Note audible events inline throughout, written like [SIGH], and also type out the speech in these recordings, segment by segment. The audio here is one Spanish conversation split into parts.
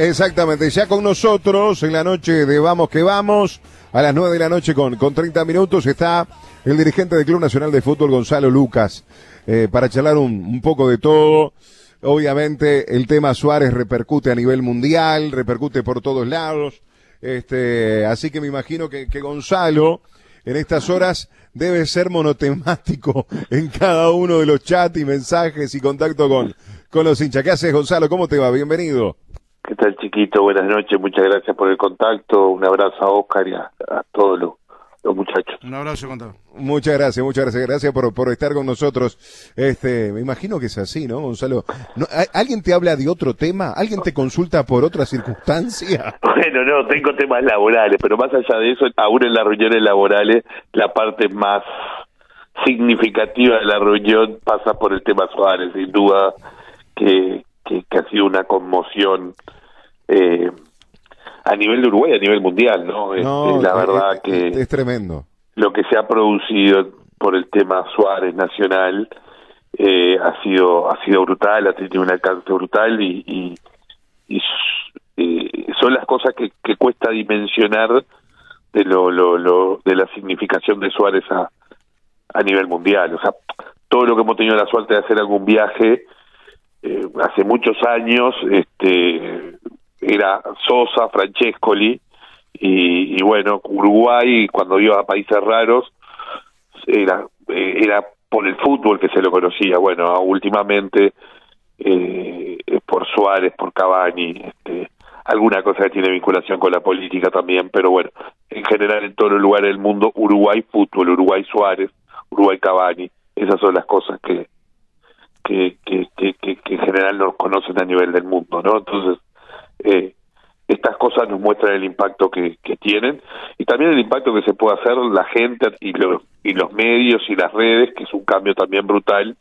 Exactamente, ya con nosotros en la noche de Vamos que Vamos, a las 9 de la noche con, con 30 minutos, está el dirigente del Club Nacional de Fútbol, Gonzalo Lucas, eh, para charlar un, un poco de todo. Obviamente el tema Suárez repercute a nivel mundial, repercute por todos lados. Este, así que me imagino que, que Gonzalo en estas horas debe ser monotemático [LAUGHS] en cada uno de los chats y mensajes y contacto con, con los hinchas. ¿Qué haces, Gonzalo? ¿Cómo te va? Bienvenido. ¿Qué tal, chiquito? Buenas noches, muchas gracias por el contacto. Un abrazo a Oscar y a, a todos los, los muchachos. Un abrazo, contado. Muchas gracias, muchas gracias. Gracias por, por estar con nosotros. Este, me imagino que es así, ¿no, Gonzalo? ¿No, ¿Alguien te habla de otro tema? ¿Alguien te consulta por otra circunstancia? [LAUGHS] Bueno, no, tengo temas laborales, pero más allá de eso, aún en las reuniones laborales, la parte más significativa de la reunión pasa por el tema Suárez, sin duda que, que, que ha sido una conmoción eh, a nivel de Uruguay, a nivel mundial, ¿no? No, Este, la es- verdad es, que es tremendo. lo que se ha producido por el tema Suárez nacional eh, ha sido ha sido brutal, ha tenido un alcance brutal y, y, y eh, son las cosas que, que cuesta dimensionar de lo, lo, lo de la significación de Suárez a, a nivel mundial. O sea, todo lo que hemos tenido la suerte de hacer algún viaje eh, hace muchos años, este era Sosa, Francescoli y, bueno, Uruguay cuando iba a países raros era eh, era por el fútbol que se lo conocía. Bueno, últimamente eh, por Suárez, por Cavani, este, alguna cosa que tiene vinculación con la política también, pero bueno, en general en todos los lugares del mundo, Uruguay fútbol, Uruguay Suárez, Uruguay Cavani, esas son las cosas que que, que, que, que, que en general nos conocen a nivel del mundo, ¿no? Entonces, eh, estas cosas nos muestran el impacto que, que tienen y también el impacto que se puede hacer la gente y los, y los medios y las redes, que es un cambio también brutal.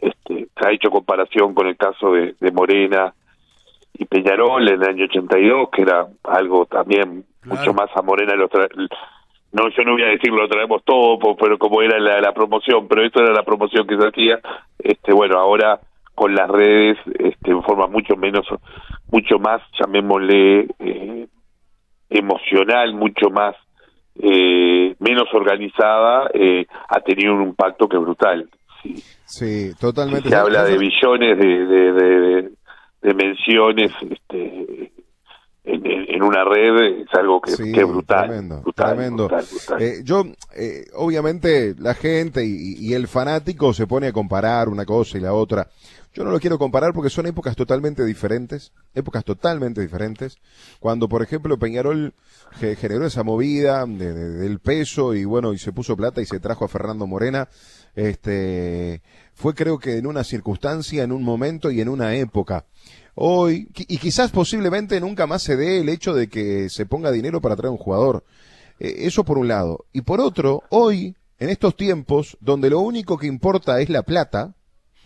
Este, se ha hecho comparación con el caso de, de Morena y Peñarol en el año 82, que era algo también Claro. mucho más a Morena. Lo tra- no, yo no voy a decir lo traemos todo, pero como era la, la promoción, pero esto era la promoción que se hacía. Este, bueno, ahora con las redes, este, en forma mucho menos, mucho más, llamémosle, eh, emocional, mucho más, eh, menos organizada, eh, ha tenido un impacto que es brutal. Sí. Sí, totalmente. Se habla de billones de, de, de, de menciones este, en, en- en una red, es algo que, Sí, que es brutal. tremendo, brutal, tremendo. brutal, brutal. Eh, yo, eh, obviamente, la gente y, y el fanático se pone a comparar una cosa y la otra. Yo no lo quiero comparar porque son épocas totalmente diferentes, épocas totalmente diferentes. Cuando, por ejemplo, Peñarol ge- generó esa movida de- de- del peso y bueno, y se puso plata y se trajo a Fernando Morena, este, fue creo que en una circunstancia, en un momento y en una época. Hoy, y quizás posiblemente nunca más se dé el hecho de que se ponga dinero para traer un jugador. Eh, eso por un lado. Y por otro, hoy, en estos tiempos, donde lo único que importa es la plata,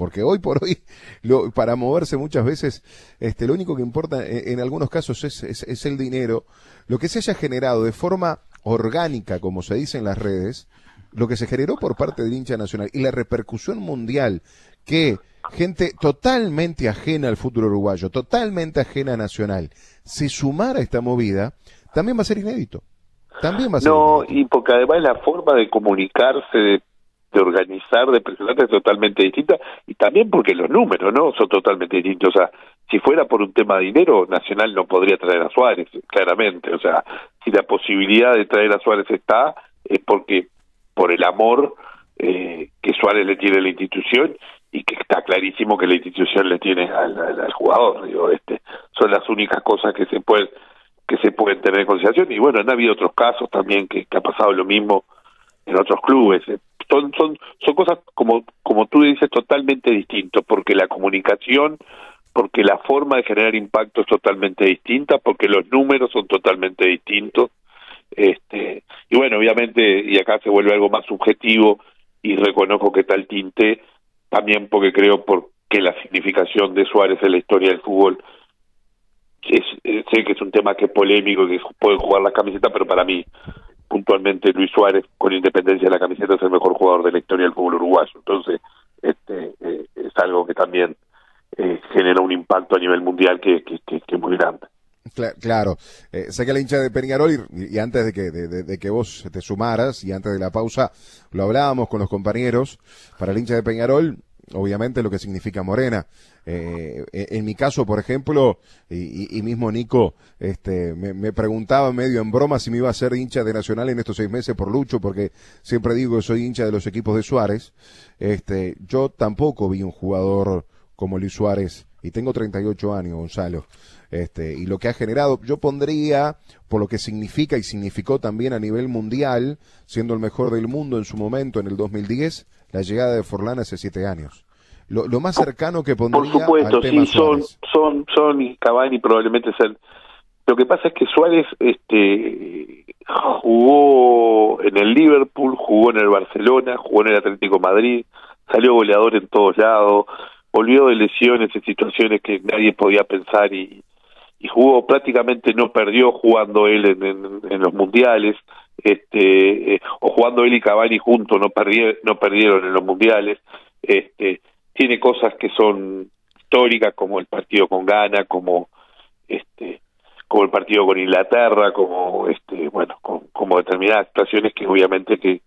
porque hoy por hoy, [LAUGHS] lo, para moverse muchas veces, este, lo único que importa en, en algunos casos es, es, es el dinero, lo que se haya generado de forma orgánica, como se dice en las redes, lo que se generó por parte del hincha nacional y la repercusión mundial que gente totalmente ajena al fútbol uruguayo, totalmente ajena a Nacional, se sumara a esta movida, también va a ser inédito. También va a ser No, inédito. y porque además la forma de comunicarse, de, de organizar, de presentarse es totalmente distinta, y también porque los números, ¿no? Son totalmente distintos. O sea, si fuera por un tema de dinero, Nacional no podría traer a Suárez, claramente. O sea, si la posibilidad de traer a Suárez está, es porque por el amor eh, que Suárez le tiene a la institución y que está clarísimo que la institución le tiene al, jugador. Digo, este, son las únicas cosas que se pueden que se pueden tener en consideración y bueno, han habido otros casos también que ha pasado lo mismo en otros clubes. Eh, Son son son cosas como como tú dices totalmente distintos porque la comunicación porque la forma de generar impacto es totalmente distinta, porque los números son totalmente distintos. Este, y bueno, obviamente, y acá se vuelve algo más subjetivo, y reconozco que tal tinte, también porque creo porque la significación de Suárez en la historia del fútbol, es, eh, sé que es un tema que es polémico, que puede jugar la camiseta, pero para mí, puntualmente, Luis Suárez, con independencia de la camiseta, es el mejor jugador de la historia del fútbol uruguayo. Entonces, este, eh, es algo que también eh, genera un impacto a nivel mundial que, que, que, que es muy grande. Claro, eh, sé que la hincha de Peñarol, y, antes de que, de, que vos te sumaras, y antes de la pausa, lo hablábamos con los compañeros, para el hincha de Peñarol, obviamente lo que significa Morena. Eh, en mi caso, por ejemplo, y, mismo Nico, este, me, preguntaba medio en broma si me iba a ser hincha de Nacional en estos seis meses por Lucho, porque siempre digo que soy hincha de los equipos de Suárez. Este, yo tampoco vi un jugador como Luis Suárez, y tengo 38 años, Gonzalo. Este, y lo que ha generado, yo pondría, por lo que significa y significó también a nivel mundial, siendo el mejor del mundo en su momento, en el 2010, la llegada de Forlán hace siete años. Lo, más cercano que pondría Por supuesto, sí, son, son, son y Cavani probablemente sean. Lo que pasa es que Suárez este, jugó en el Liverpool, jugó en el Barcelona, jugó en el Atlético Madrid, salió goleador en todos lados, volvió de lesiones en situaciones que nadie podía pensar y, y jugó prácticamente no perdió jugando él en, los mundiales este eh, o jugando él y Cavani juntos no perdieron no perdieron en los mundiales este tiene cosas que son históricas como el partido con Ghana como este como el partido con Inglaterra como este bueno como determinadas situaciones que obviamente que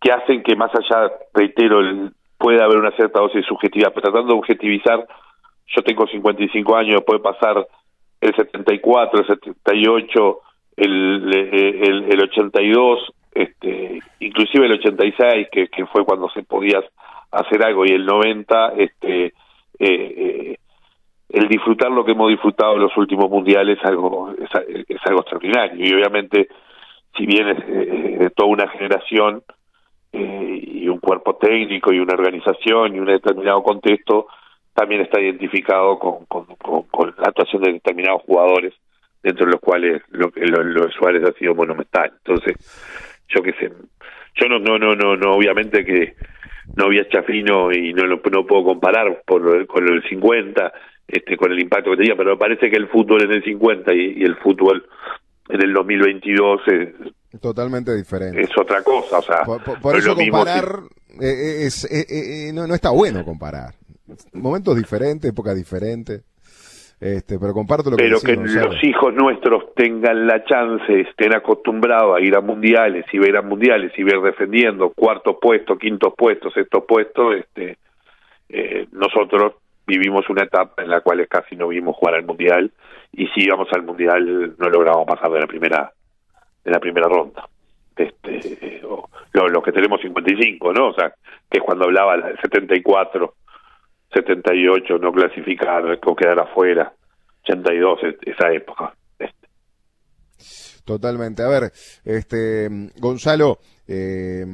que hacen que más allá reitero el, puede haber una cierta dosis subjetiva pero tratando de objetivizar yo tengo 55 años puede pasar el 74, el 78, el, el, el 82, este, inclusive el 86, que, que fue cuando se podía hacer algo, y el 90, este, eh, eh, el disfrutar lo que hemos disfrutado en los últimos mundiales es algo, es, algo extraordinario. Y obviamente, si bien es de toda una generación eh, y un cuerpo técnico y una organización y un determinado contexto, también está identificado con, con, la actuación de determinados jugadores, dentro de los cuales lo, lo, lo de Suárez ha sido monumental. Entonces, yo qué sé, yo no, no, no, no, no obviamente que no había Chafino y no lo no puedo comparar por, con el 50, este, con el impacto que tenía, pero me parece que el fútbol en el 50 y, el fútbol en el 2022 es totalmente diferente. Es otra cosa, o sea, por, eso comparar es, no, no está bueno comparar momentos diferentes, épocas diferentes. Este, pero comparto lo que Pero que los hijos nuestros tengan la chance, estén acostumbrados a ir a mundiales y ver a mundiales y ver defendiendo cuarto puesto, quinto puesto, sexto puesto, este, eh, nosotros vivimos una etapa en la cual casi no vimos jugar al mundial y si íbamos al mundial no logramos pasar de la primera de la primera ronda. Este, los que tenemos 55, ¿no? O sea, que es cuando hablaba el 74 78 no clasificar o quedar afuera, 82 esa época. Este. Totalmente. A ver, este Gonzalo, eh,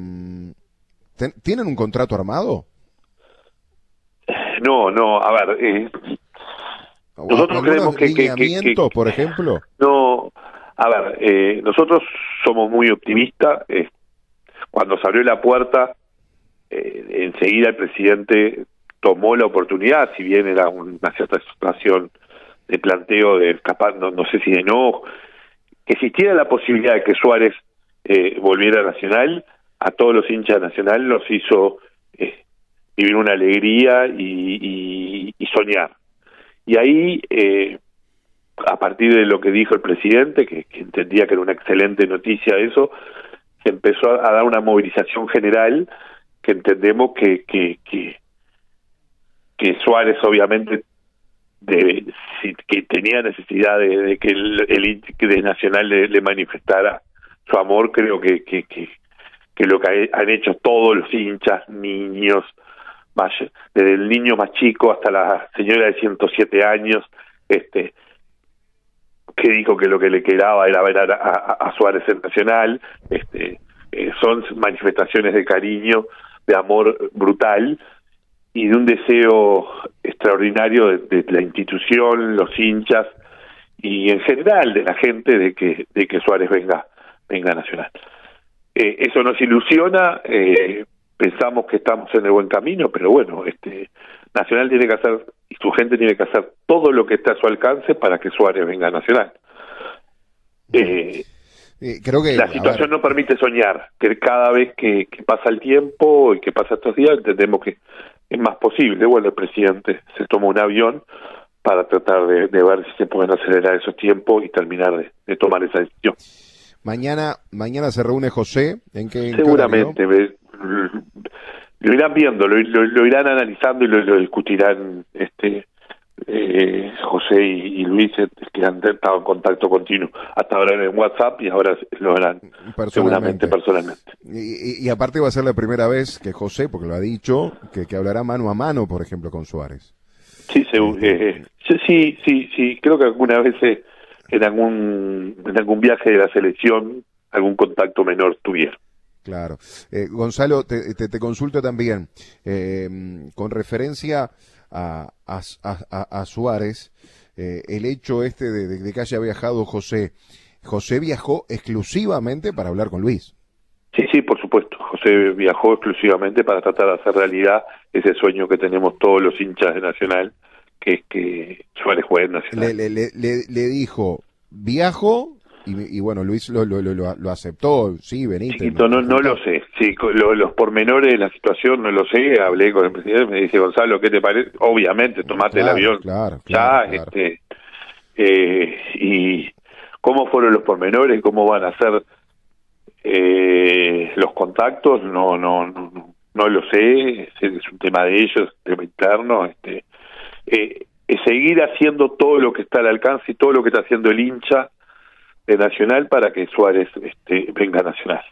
¿tienen un contrato armado? No, no, a ver, eh, nosotros creemos que, que, por ejemplo. No, a ver, eh, nosotros somos muy optimistas. Eh, cuando se abrió la puerta, eh, enseguida el presidente tomó la oportunidad, si bien era una cierta situación de planteo de capaz, no, sé si de no, que existiera la posibilidad de que Suárez eh, volviera a Nacional, a todos los hinchas de Nacional los hizo eh, vivir una alegría y, soñar. Y ahí, eh, a partir de lo que dijo el presidente, que, entendía que era una excelente noticia eso, se empezó a, dar una movilización general que entendemos que, que, que que Suárez obviamente de, que tenía necesidad de, que el, el Nacional le, manifestara su amor, creo que, que, que, que lo que han hecho todos los hinchas, niños, más, desde el niño más chico hasta la señora de 107 años, este que dijo que lo que le quedaba era ver a, a, Suárez en Nacional, este, eh, son manifestaciones de cariño, de amor brutal, y de un deseo extraordinario de, la institución, los hinchas y en general de la gente de que de que Suárez venga venga a Nacional. Eh, eso nos ilusiona, eh, pensamos que estamos en el buen camino, pero bueno, este Nacional tiene que hacer y su gente tiene que hacer todo lo que esté a su alcance para que Suárez venga a Nacional. Eh, creo que la situación no permite soñar, que cada vez que, que, pasa el tiempo y que pasa estos días entendemos que es más posible. Bueno, el presidente se tomó un avión para tratar de, ver si se pueden acelerar esos tiempos y terminar de, tomar esa decisión. Mañana, mañana se reúne José, ¿en qué? Seguramente, lo irán viendo, lo, irán analizando y lo, discutirán este eh, José y, Luis, eh, que han estado en contacto continuo hasta ahora en WhatsApp y ahora lo harán seguramente personalmente. Y, aparte va a ser la primera vez que José, porque lo ha dicho, que, que hablará mano a mano, por ejemplo, con Suárez. Sí, eh, sí, sí, sí, creo que alguna vez en algún en algún viaje de la selección algún contacto menor tuvieron. Claro. Eh, Gonzalo, te, te, consulto también, eh, con referencia a, a, a, Suárez, eh, el hecho este de, que haya viajado José, José viajó exclusivamente para hablar con Luis. Sí, sí, por supuesto. José viajó exclusivamente para tratar de hacer realidad ese sueño que tenemos todos los hinchas de Nacional, que es que Suárez juegue en Nacional. Le, le, le, le dijo, viajo y, bueno, Luis lo, lo, lo, aceptó, sí, Benítez. no, no lo sé, sí, los pormenores de la situación no lo sé, hablé con el presidente, me dice, Gonzalo, ¿qué te parece? Obviamente, tomate el avión. Claro, ya, este, eh, y cómo fueron los pormenores, cómo van a ser eh, los contactos, no, no, no, no lo sé, es, un tema de ellos, tema interno, este, eh, seguir haciendo todo lo que está al alcance y todo lo que está haciendo el hincha de Nacional para que Suárez este, venga a Nacional.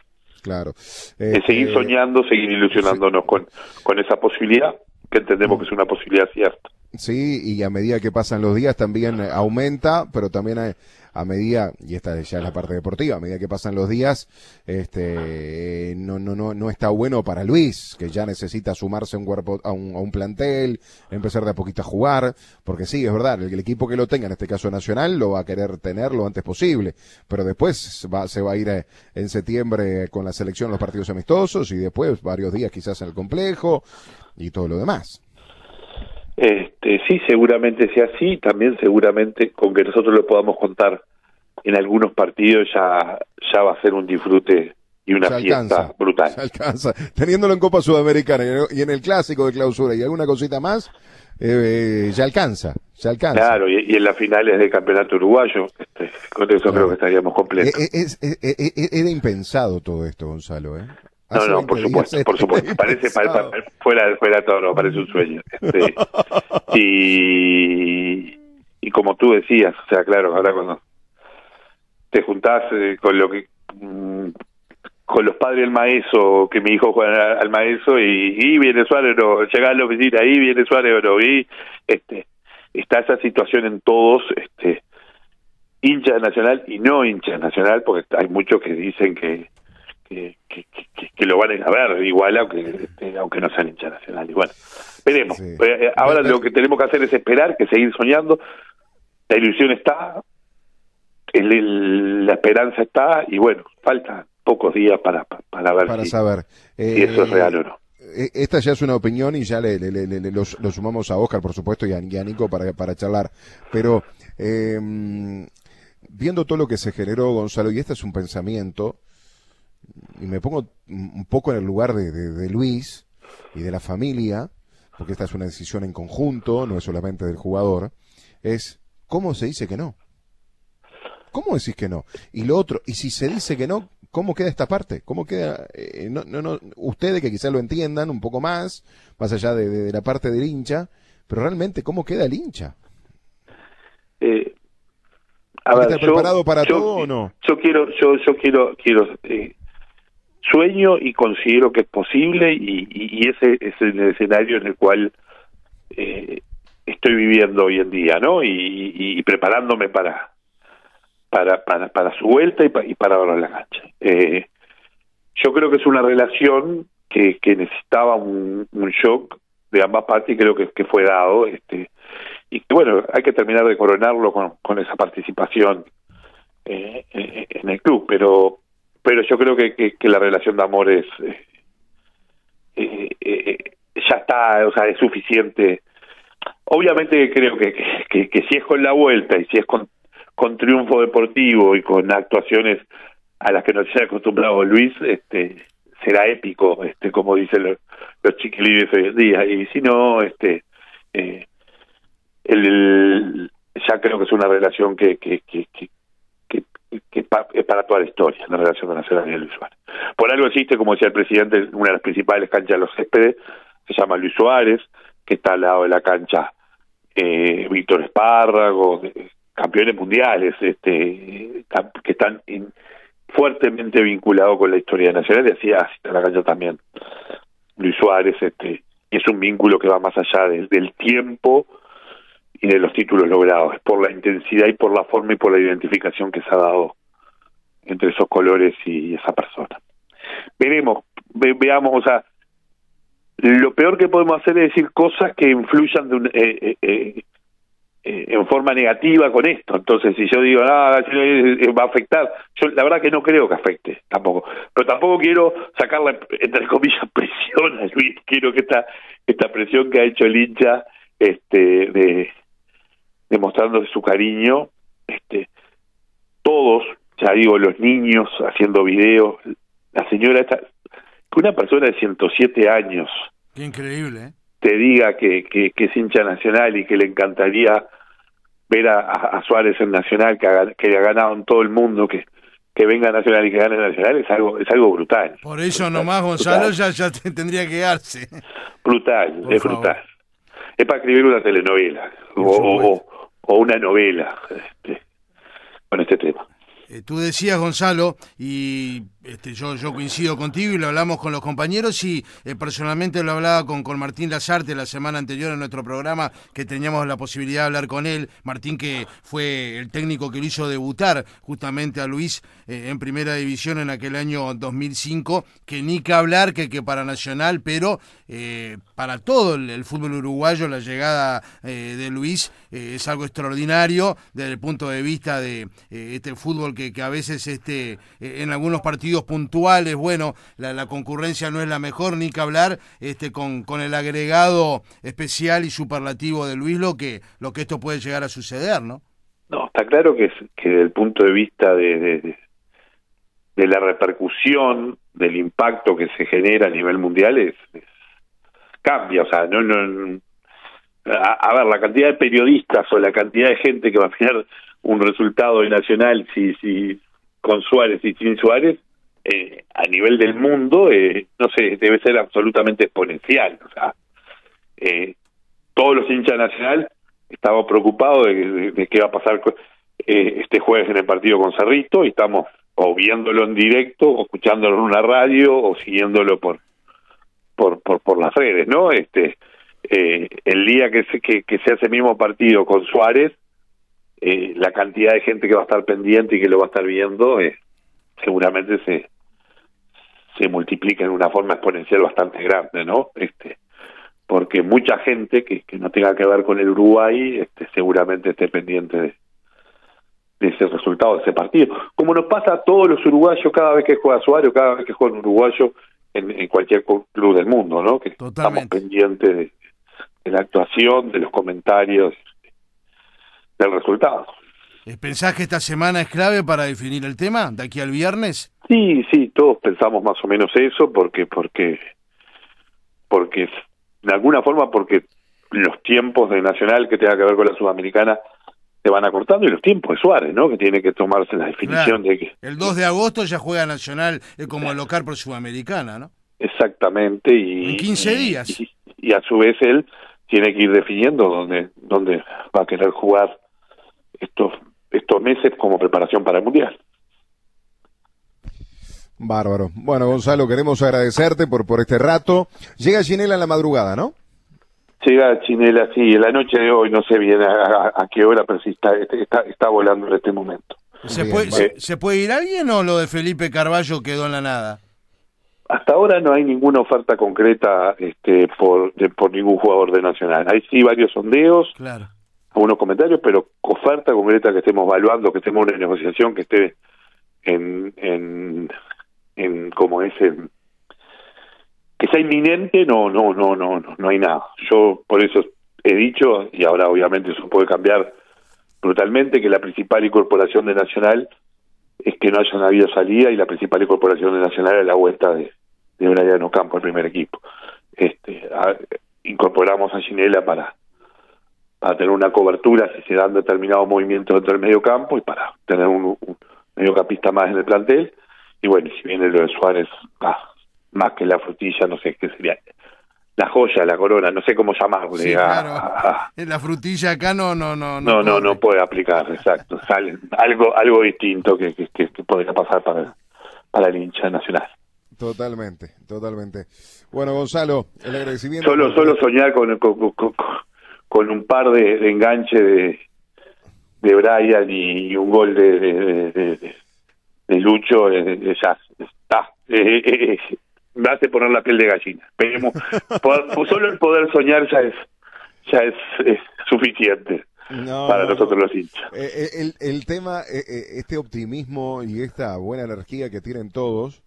Claro. seguir este, soñando, seguir ilusionándonos con, con esa posibilidad, que entendemos que es una posibilidad cierta. Sí, y a medida que pasan los días también aumenta, pero también hay, a medida, y esta ya es la parte deportiva, a medida que pasan los días, este, no, no, no, no está bueno para Luis, que ya necesita sumarse a un cuerpo, a un, a un plantel, empezar de a poquito a jugar, porque sí, es verdad, el, equipo que lo tenga, en este caso Nacional, lo va a querer tener lo antes posible, pero después va, se va a ir eh, en septiembre con la selección los partidos amistosos y después varios días quizás en el complejo y todo lo demás. Este, sí, seguramente sea así, también seguramente con que nosotros lo podamos contar en algunos partidos ya, ya va a ser un disfrute y una fiesta brutal. Se alcanza. Teniéndolo en Copa Sudamericana y en el clásico de clausura y alguna cosita más, eh, ya alcanza, ya alcanza. Claro, y, en las finales del campeonato uruguayo, este, con eso creo que estaríamos completos. Eh, eh, es, era impensado todo esto, Gonzalo, ¿eh? No, no, por supuesto, por [LAUGHS] supuesto. Parece, fuera, fuera de todo, parece un sueño. Este, [LAUGHS] y, y como tú decías, o sea, claro, ahora cuando te juntás eh, con lo que mm, con los padres del maestro, que mi hijo juega al, maestro y, y, viene Suárez, no, llega a la oficina, ahí viene Suárez, no, y este, está esa situación en todos, este, hincha nacional y no hincha nacional, porque hay muchos que dicen que que, que, lo van a ver igual aunque este, aunque no sean hincha nacional y bueno veremos. Eh, ahora lo que tenemos que hacer es esperar que seguir soñando. La ilusión está el, la esperanza está y bueno falta pocos días para para ver para saber. si eso es eh, real o no. eh, esta ya es una opinión y ya le, le, le, lo, sumamos a Oscar, por supuesto, y a, Nico para, para charlar. Pero eh, viendo todo lo que se generó, Gonzalo, y este es un pensamiento, y me pongo un poco en el lugar de, Luis y de la familia, porque esta es una decisión en conjunto, no es solamente del jugador, es cómo se dice que no. ¿Cómo decís que no? Y lo otro, y si se dice que no, ¿cómo queda esta parte? ¿Cómo queda? Eh, no, no, no, ustedes que quizás lo entiendan un poco más, más allá de, la parte del hincha, pero realmente, ¿cómo queda el hincha? Eh, preparado para todo o no? Yo quiero, yo, yo quiero, quiero eh, sueño y considero que es posible y, ese es el escenario en el cual eh, estoy viviendo hoy en día, ¿no? Y, preparándome para, para, para, para su vuelta y, para ahora la cancha. Eh, yo creo que es una relación que, que necesitaba un, shock de ambas partes y creo que, que fue dado. este Y que, bueno, hay que terminar de coronarlo con, con esa participación eh, en el club, pero pero yo creo que, que, la relación de amor es eh, eh, eh, ya está, o sea, es suficiente. Obviamente creo que, que, si es con la vuelta y si es con, con triunfo deportivo y con actuaciones a las que nos ha acostumbrado Luis, este será épico, este como dicen los, los chiquilines hoy en día. Y si no, este el, ya creo que es una relación que, que, que, que, es para toda la historia, la relación con Nacional y Luis Suárez. Por algo existe, como decía el presidente, una de las principales canchas de los céspedes, se llama Luis Suárez, que está al lado de la cancha eh, Víctor Espárrago, campeones mundiales, este, que están fuertemente vinculados con la historia nacional, y así, está la cancha también Luis Suárez, este, es un vínculo que va más allá del tiempo, y de los títulos logrados, por la intensidad y por la forma y por la identificación que se ha dado entre esos colores y esa persona. Veremos, veamos, o sea, lo peor que podemos hacer es decir cosas que influyan de eh, eh, eh, en forma negativa con esto. Entonces, si yo digo, ah, va a afectar, yo la verdad que no creo que afecte tampoco. Pero tampoco quiero sacarle, entre comillas, [LAUGHS] presión a Luis. Quiero que esta, esta presión que ha hecho el hincha este, de, demostrándose su cariño, este, todos, ya digo, los niños haciendo videos, la señora esta, que una persona de 107 años, Qué increíble, ¿eh? te diga que, que, es hincha nacional y que le encantaría ver a, Suárez en Nacional, que ha, que ha ganado en todo el mundo, que, que venga Nacional y que gane Nacional, es algo, es algo brutal. Por eso nomás Gonzalo ya, ya tendría que darse. Brutal, es brutal. Es para escribir una telenovela o, o una novela este, con este tema. Eh, tú decías, Gonzalo, y este, yo, coincido contigo y lo hablamos con los compañeros y eh, personalmente lo hablaba con, con Martín Lazarte la semana anterior en nuestro programa que teníamos la posibilidad de hablar con él. Martín que fue el técnico que lo hizo debutar justamente a Luis eh, en primera división en aquel año 2005, que ni que hablar que, que para Nacional, pero eh, para todo el, fútbol uruguayo la llegada de Luis es algo extraordinario desde el punto de vista de este fútbol que, que a veces este, en algunos partidos puntuales, bueno, la, concurrencia no es la mejor, ni que hablar este, con, con el agregado especial y superlativo de Luis, lo que, lo que esto puede llegar a suceder, ¿no? No, está claro que, que desde el punto de vista de, de, la repercusión, del impacto que se genera a nivel mundial, es, cambia, o sea, no, no, a, ver, la cantidad de periodistas o la cantidad de gente que va a tener un resultado de nacional si, si con Suárez y sin Suárez eh, a nivel del mundo, eh, no sé, debe ser absolutamente exponencial. O sea, eh, todos los hinchas nacional estamos preocupados de, qué va a pasar eh, este jueves en el partido con Cerrito y estamos o viéndolo en directo, o escuchándolo en una radio, o siguiéndolo por por por, por las redes, ¿no? Este el día que se, que, se hace el mismo partido con Suárez, la cantidad de gente que va a estar pendiente y que lo va a estar viendo seguramente se se multiplica en una forma exponencial bastante grande, ¿no? Este, porque mucha gente que, que no tenga que ver con el Uruguay este, seguramente esté pendiente de, ese resultado de ese partido. Como nos pasa a todos los uruguayos cada vez que juega Suárez cada vez que juega un uruguayo en, cualquier club del mundo, ¿no? Que estamos pendientes de, de la actuación, de los comentarios, del resultado. ¿Pensás que esta semana es clave para definir el tema de aquí al viernes? Sí, sí, todos pensamos más o menos eso porque porque porque de alguna forma porque los tiempos de Nacional que tenga que ver con la Sudamericana se van acortando y los tiempos de Suárez, ¿no? Que tiene que tomarse la definición de que el 2 de agosto ya juega Nacional eh, como local por Sudamericana, ¿no? Exactamente y en 15 días. Y, a su vez él tiene que ir definiendo dónde dónde va a querer jugar estos estos meses como preparación para el Mundial. Bárbaro. Bueno, Gonzalo, queremos agradecerte por, por este rato. Llega Chinela en la madrugada, ¿no? Llega Chinela, sí, en la noche de hoy, no sé bien a, qué hora, pero sí está, está, está volando en este momento. ¿Se, puede, ¿se, puede ir alguien o lo de Felipe Carballo quedó en la nada? Hasta ahora no hay ninguna oferta concreta este, por, por ningún jugador de Nacional. Hay sí varios sondeos, claro algunos comentarios, pero oferta concreta que estemos evaluando, que estemos en una negociación, que esté en, en, en como es, que sea inminente, no, no, no, no, no, no hay nada. Yo por eso he dicho, y ahora obviamente eso puede cambiar brutalmente, que la principal incorporación de Nacional es que no haya habido salida y la principal incorporación de Nacional es la vuelta de, de Brian Ocampo al primer equipo. Este, incorporamos a Ginela para para tener una cobertura si se dan determinados movimientos dentro del medio campo y para tener un, un mediocampista más en el plantel. Y bueno, si viene lo de Suárez, ah, más que la frutilla, no sé qué sería. La joya, la corona, no sé cómo llamarle. Sí, claro. a- En la frutilla acá no, no, no. no, no, no puede aplicar, exacto. Sale algo, algo distinto que, que, que- que podría pasar para, para el hincha nacional. Totalmente, totalmente. Bueno, Gonzalo, el agradecimiento. Solo, solo soñar con, con, con- con- con un par de, de enganche de, de Brian y, un gol de, de, de- de Lucho, eh, eh, ya está. Eh, eh, eh, me hace poner la piel de gallina. Esperemos, [LAUGHS] poder- solo el poder soñar ya es ya es, es suficiente No, para no, nosotros no. los hinchas. Eh, eh, el, el tema, eh, eh, este optimismo y esta buena energía que tienen todos,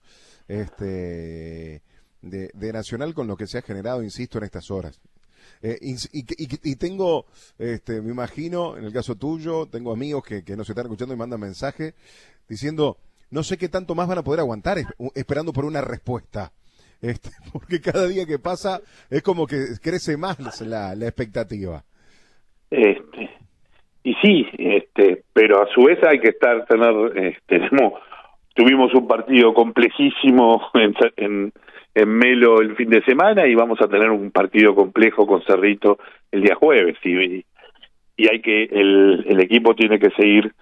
este, de, de Nacional con lo que se ha generado, insisto, en estas horas. Eh, y, y- y- y tengo, este, me imagino, en el caso tuyo, tengo amigos que, que nos están escuchando y mandan mensaje diciendo, no sé qué tanto más van a poder aguantar es- esperando por una respuesta. [LAUGHS] Este, porque cada día que pasa es como que crece más la, la expectativa. Este, y sí, este, pero a su vez hay que estar, tener, [LAUGHS] eh, tenemos, tuvimos un partido complejísimo [LAUGHS] en, en, en Melo el fin de semana y vamos a tener un partido complejo con Cerrito el día jueves y, y hay que, el, el equipo tiene que seguir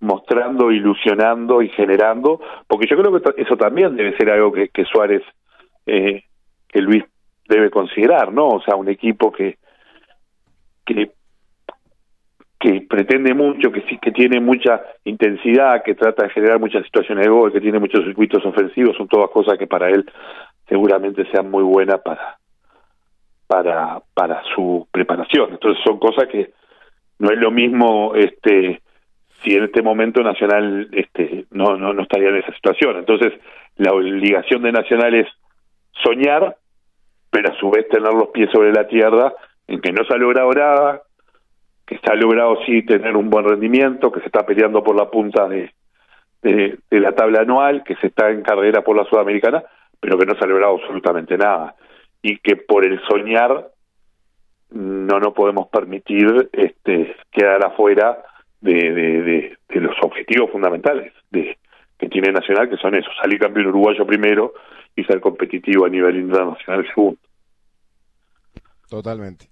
mostrando, ilusionando y generando, porque yo creo que eso también debe ser algo que, que Suárez, eh, que Luis debe considerar, ¿no? O sea, un equipo que que que pretende mucho, que sí que tiene mucha intensidad, que trata de generar muchas situaciones de gol, que tiene muchos circuitos ofensivos, son todas cosas que para él seguramente sean muy buenas para para para su preparación. Entonces son cosas que no es lo mismo este si en este momento Nacional este no no no estaría en esa situación. Entonces la obligación de Nacional es soñar, pero a su vez tener los pies sobre la tierra en que no se ha logrado nada, que se ha logrado sí tener un buen rendimiento, que se está peleando por la punta de, de, la tabla anual, que se está en carrera por la Sudamericana, pero que no se ha logrado absolutamente nada. Y que por el soñar no nos podemos permitir este, quedar afuera de, de, de, de los objetivos fundamentales de que tiene Nacional, que son esos, salir campeón uruguayo primero y ser competitivo a nivel internacional segundo. Totalmente.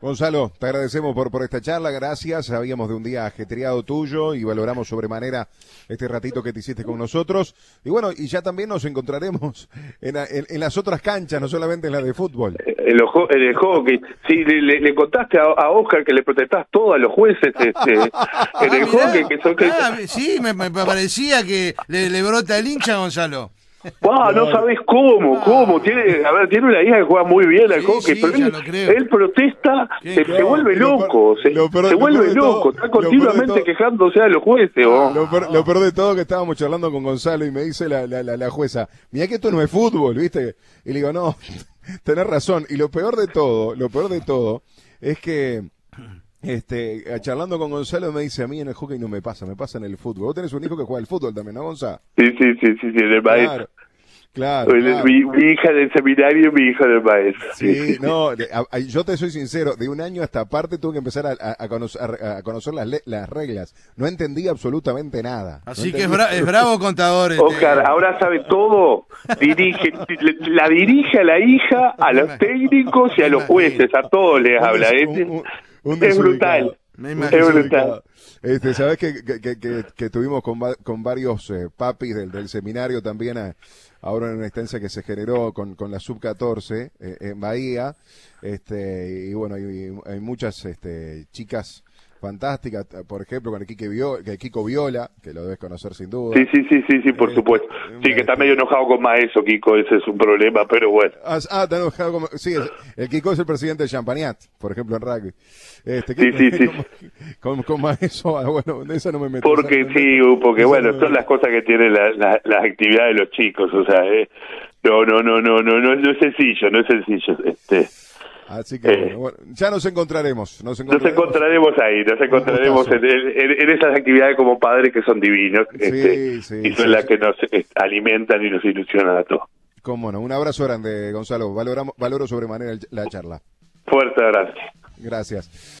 Gonzalo, te agradecemos por, por esta charla, gracias. Sabíamos de un día ajetreado tuyo y valoramos sobremanera este ratito que te hiciste con nosotros. Y bueno, y ya también nos encontraremos en, la- en- en las otras canchas, no solamente en la de fútbol. En, los jo- en el hockey, sí, le, le- le contaste a, a Oscar que le protestás todo a los jueces este, [LAUGHS] en el Ah, mirá. hockey, que son que... Ah, sí, me, me parecía que le, le brota el hincha, Gonzalo. ¡Wow! no sabes cómo, cómo. Tiene, a ver, tiene una hija que juega muy bien al Sí, hockey, sí, pero él, protesta, se, vuelve loco, se, lo peor- se lo vuelve todo- loco, está continuamente quejándose a los jueces. oh. Lo peor, lo peor de todo que estábamos charlando con Gonzalo y me dice la, la, la, la jueza, mira que esto no es fútbol, ¿viste? Y le digo, no, [LAUGHS] tenés razón. Y lo peor de todo, lo peor de todo es que este charlando con Gonzalo me dice, a mí en el hockey no me pasa, me pasa en el fútbol. Vos tenés un hijo que juega al fútbol también, ¿no, Gonzalo? Sí, sí, sí, sí, sí, el maestro. Claro, claro. El- claro. Mi, mi hija del seminario y mi hija del maestro. Sí, no, de- a- a- yo te soy sincero, de un año hasta aparte tuve que empezar a, a- a conocer, a- a conocer las, le- las reglas. No entendía absolutamente nada. No Así que es, bra- es bravo contador. este. Oscar, ahora sabe todo. Dirige, la dirige a la hija, a los técnicos y a los jueces, a todos les habla. un- un- un es brutal. Me. Es brutal. Este, ¿Sabes que, que, que, tuvimos con, con varios eh, papis del, del seminario también a- ahora en una instancia que se generó con, con la sub-14 eh, en Bahía? Este, y bueno, hay, hay muchas este, chicas fantásticas, por ejemplo, con el, Quique Vio- que Kiko Viola, que lo debes conocer sin duda. Sí, sí, sí, sí, sí, por Eh, supuesto. Sí, que está este- medio enojado con Maeso, Kiko, ese es un problema, pero bueno. Ah, ah, está enojado como- sí, es- el Kiko es el presidente de Champagnat, por ejemplo, en rugby. Este, Sí, sí, sí. [LAUGHS] Con, con, con eso, ah, bueno, de eso no me meto. Porque sí, porque bueno, no son las cosas que tienen la- la- las actividades de los chicos, o sea, eh, no, no, no, no, no, no, no es sencillo, no es sencillo. Este, Así que, Eh. bueno, ya nos encontraremos. Nos nos encontraremos. ahí, nos encontraremos en, gustazo. en- en esas actividades como padres que son divinos Sí, este, sí, y son sí, las que nos eh, alimentan y nos ilusionan a todos. Cómo no. Un abrazo grande, Gonzalo. Valoramos, valoro sobremanera la charla. Fuerte abrazo. Gracias.